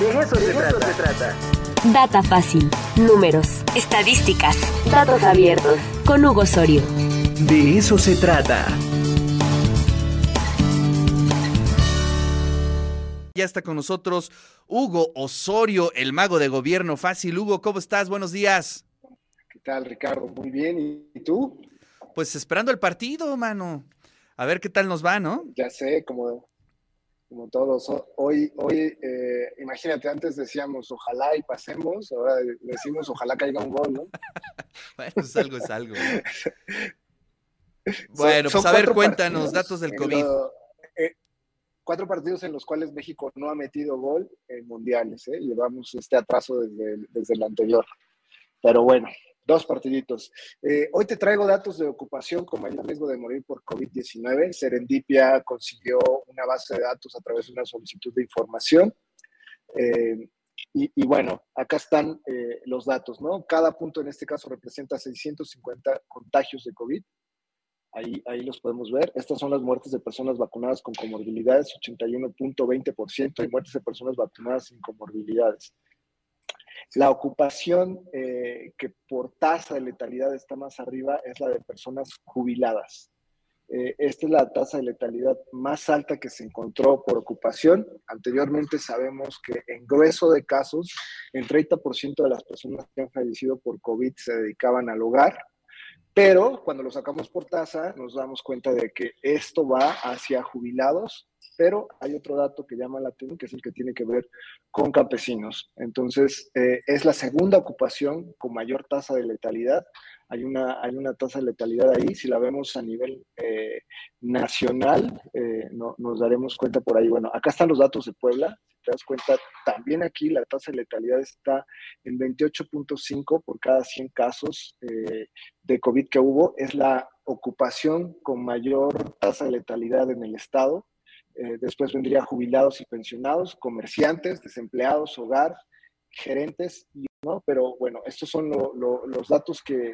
De eso, se, trata. se trata. Data fácil. Números. Estadísticas. Datos abiertos. Con Hugo Osorio. De eso se trata. Ya está con nosotros Hugo Osorio, el mago de gobierno fácil. Hugo, ¿cómo estás? Buenos días. ¿Qué tal, Ricardo? Muy bien. ¿Y tú? Pues esperando el partido, mano. A ver qué tal nos va, ¿no? Ya sé, como, como todos. Hoy, hoy eh, imagínate, antes decíamos ojalá y pasemos, ahora decimos ojalá caiga un gol, ¿no? bueno, es algo, es algo. bueno, pues a ver, cuéntanos, datos del COVID. Eh, cuatro partidos en los cuales México no ha metido gol en mundiales, ¿eh? Llevamos este atraso desde, desde el anterior. Pero bueno, Dos partiditos. Eh, hoy te traigo datos de ocupación como el riesgo de morir por COVID-19. Serendipia consiguió una base de datos a través de una solicitud de información. Eh, y, bueno, acá están eh, los datos, ¿no? Cada punto en este caso representa 650 contagios de COVID. Ahí, ahí los podemos ver. Estas son las muertes de personas vacunadas con comorbilidades, 81.20%, y muertes de personas vacunadas sin comorbilidades. La ocupación eh, que por tasa de letalidad está más arriba es la de personas jubiladas. Eh, esta es la tasa de letalidad más alta que se encontró por ocupación. Anteriormente sabemos que en grueso de casos, el 30% de las personas que han fallecido por COVID se dedicaban al hogar, pero cuando lo sacamos por tasa nos damos cuenta de que esto va hacia jubilados pero hay otro dato que llama la atención, que es el que tiene que ver con campesinos. Entonces, eh, es la segunda ocupación con mayor tasa de letalidad. Hay una, hay una tasa de letalidad ahí. Si la vemos a nivel eh, nacional, eh, no, nos daremos cuenta por ahí. Bueno, acá están los datos de Puebla. Si te das cuenta, también aquí la tasa de letalidad está en 28.5 por cada 100 casos de COVID que hubo. Es la ocupación con mayor tasa de letalidad en el estado. Eh, después vendría jubilados y pensionados, comerciantes, desempleados, hogar, gerentes, ¿no? Pero bueno, estos son los datos que,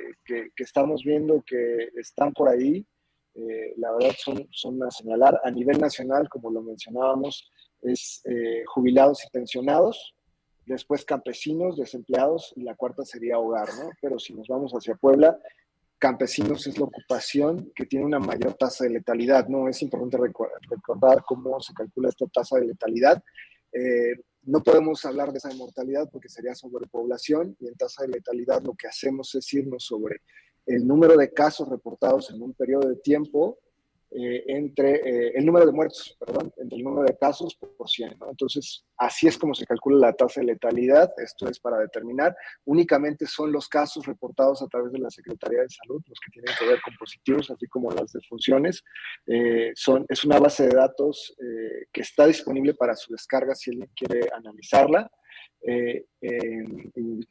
estamos viendo que están por ahí. Eh, la verdad son, son a señalar. A nivel nacional, como lo mencionábamos, es eh, jubilados y pensionados, después campesinos, desempleados y la cuarta sería hogar, ¿no? Pero si nos vamos hacia Puebla, campesinos es la ocupación que tiene una mayor tasa de letalidad, ¿no? Es importante recordar cómo se calcula esta tasa de letalidad. Eh, no podemos hablar de esa mortalidad porque sería sobrepoblación y en tasa de letalidad lo que hacemos es irnos sobre el número de casos reportados en un periodo de tiempo eh, entre eh, el número de muertos, perdón, entre el número de casos por 100. Entonces, así es como se calcula la tasa de letalidad. Esto es para determinar. Únicamente son los casos reportados a través de la Secretaría de Salud, los que tienen que ver con positivos, así como las defunciones. Eh, son, es una base de datos que está disponible para su descarga si alguien quiere analizarla. Eh,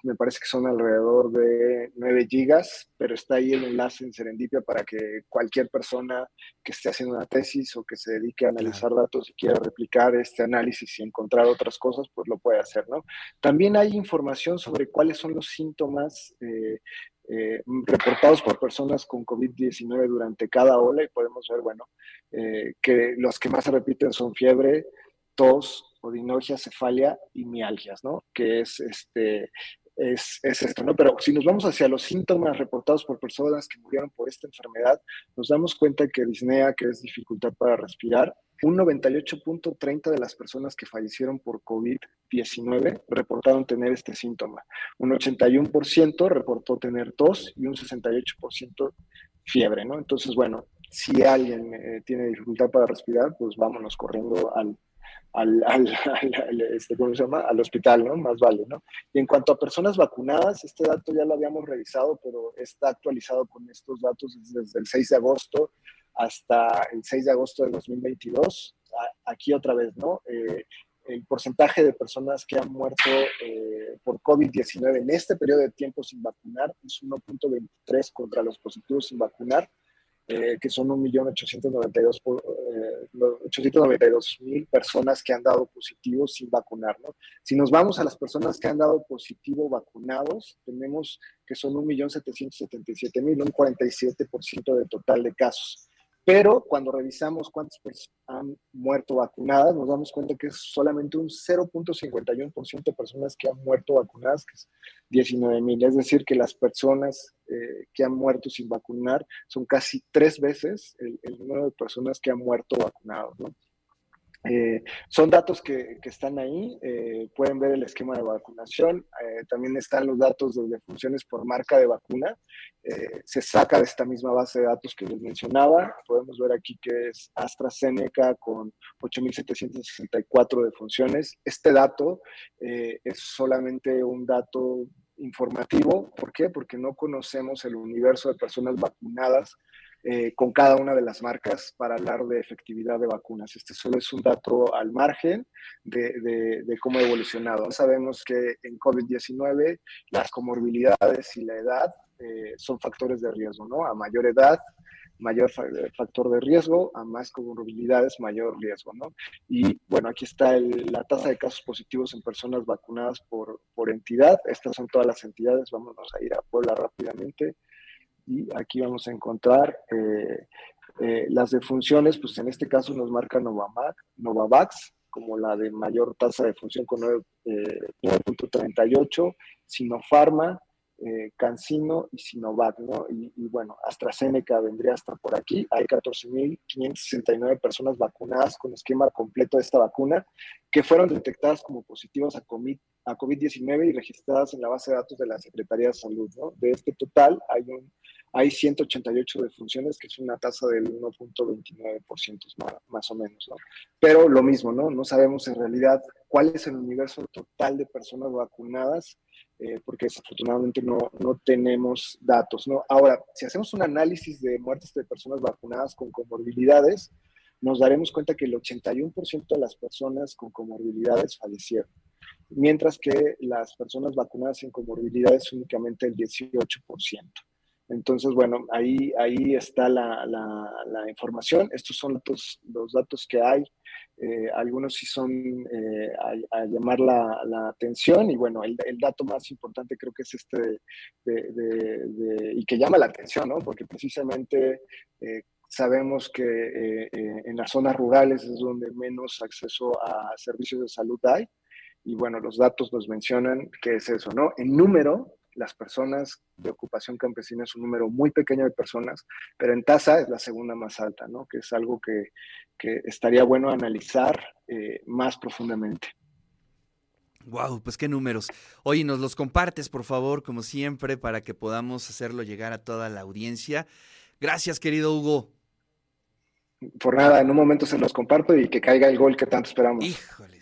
me parece que son alrededor de 9 gigas, pero está ahí el enlace en Serendipia para que cualquier persona que esté haciendo una tesis o que se dedique a analizar datos y quiera replicar este análisis y encontrar otras cosas, pues lo puede hacer, ¿no? También hay información sobre cuáles son los síntomas eh, eh, reportados por personas con COVID-19 durante cada ola y podemos ver, bueno, que los que más se repiten son fiebre, tos, odinogia, cefalia y mialgias, ¿no? Que es este, es, esto, ¿no? Pero si nos vamos hacia los síntomas reportados por personas que murieron por esta enfermedad, nos damos cuenta que disnea, que es dificultad para respirar, un 98.30 de las personas que fallecieron por COVID-19 reportaron tener este síntoma. Un 81% reportó tener tos y un 68% fiebre, ¿no? Entonces, bueno, si alguien eh, tiene dificultad para respirar, pues vámonos corriendo al al, al, este, ¿cómo se llama? al hospital, ¿no? Más vale, ¿no? Y en cuanto a personas vacunadas, este dato ya lo habíamos revisado, pero está actualizado con estos datos desde el 6 de agosto hasta el 6 de agosto de 2022. Aquí otra vez, ¿no? Eh, el porcentaje de personas que han muerto eh, por COVID-19 en este periodo de tiempo sin vacunar es 1.23 contra los positivos sin vacunar eh, que son 1.892.000 eh, personas que han dado positivo sin vacunar. ¿no? Si nos vamos a las personas que han dado positivo vacunados, tenemos que son 1.777.000, un 47% del total de casos. Pero cuando revisamos cuántas personas han muerto vacunadas, nos damos cuenta que es solamente un 0.51% de personas que han muerto vacunadas, que es 19 mil. Es decir, que las personas eh, que han muerto sin vacunar son casi tres veces el, el número de personas que han muerto vacunados. ¿no? Eh, son datos que, están ahí, eh, pueden ver el esquema de vacunación, eh, también están los datos de defunciones por marca de vacuna, se saca de esta misma base de datos que les mencionaba, podemos ver aquí que es AstraZeneca con 8.764 defunciones. Este dato es solamente un dato informativo, ¿por qué? Porque no conocemos el universo de personas vacunadas eh, con cada una de las marcas para hablar de efectividad de vacunas. Este solo es un dato al margen de, de, cómo ha evolucionado. Sabemos que en COVID-19 las comorbilidades y la edad eh, son factores de riesgo, ¿no? A mayor edad, mayor factor de riesgo, a más comorbilidades, mayor riesgo, ¿no? Y bueno, aquí está la tasa de casos positivos en personas vacunadas por, por entidad. Estas son todas las entidades. Vámonos a ir a Puebla rápidamente y aquí vamos a encontrar eh, eh, las defunciones, pues en este caso nos marca Novavax, Novavax como la de mayor tasa de función con 9.38, eh, Sinopharma, eh, Cancino y Sinovac, ¿no? Y, y, bueno, AstraZeneca vendría hasta por aquí. Hay 14.569 personas vacunadas con esquema completo de esta vacuna que fueron detectadas como positivas a COVID-19 y registradas en la base de datos de la Secretaría de Salud, ¿no? De este total hay un hay 188 defunciones, que es una tasa del 1.29% más, o menos, ¿no? Pero lo mismo, ¿no? No sabemos en realidad cuál es el universo total de personas vacunadas, eh, porque desafortunadamente no, no tenemos datos, ¿no? Ahora, si hacemos un análisis de muertes de personas vacunadas con comorbilidades, nos daremos cuenta que el 81% de las personas con comorbilidades fallecieron, mientras que las personas vacunadas sin comorbilidades únicamente el 18%. Entonces, bueno, ahí, ahí está la, la, la información. Estos son los, los datos que hay. Eh, algunos sí son eh, a, a, llamar la, la, atención y bueno, el, el, dato más importante creo que es este de, de, de, y que llama la atención, ¿no? Porque precisamente eh, sabemos que eh, eh, en las zonas rurales es donde menos acceso a servicios de salud hay y bueno, los datos nos mencionan que es eso, ¿no? En número, las personas de ocupación campesina es un número muy pequeño de personas, pero en tasa es la segunda más alta, ¿no? Que es algo que, que estaría bueno analizar eh, más profundamente. Wow, pues qué números. Oye, nos los compartes, por favor, como siempre, para que podamos hacerlo llegar a toda la audiencia. Gracias, querido Hugo. Por nada, en un momento se los comparto y que caiga el gol que tanto esperamos. Híjole.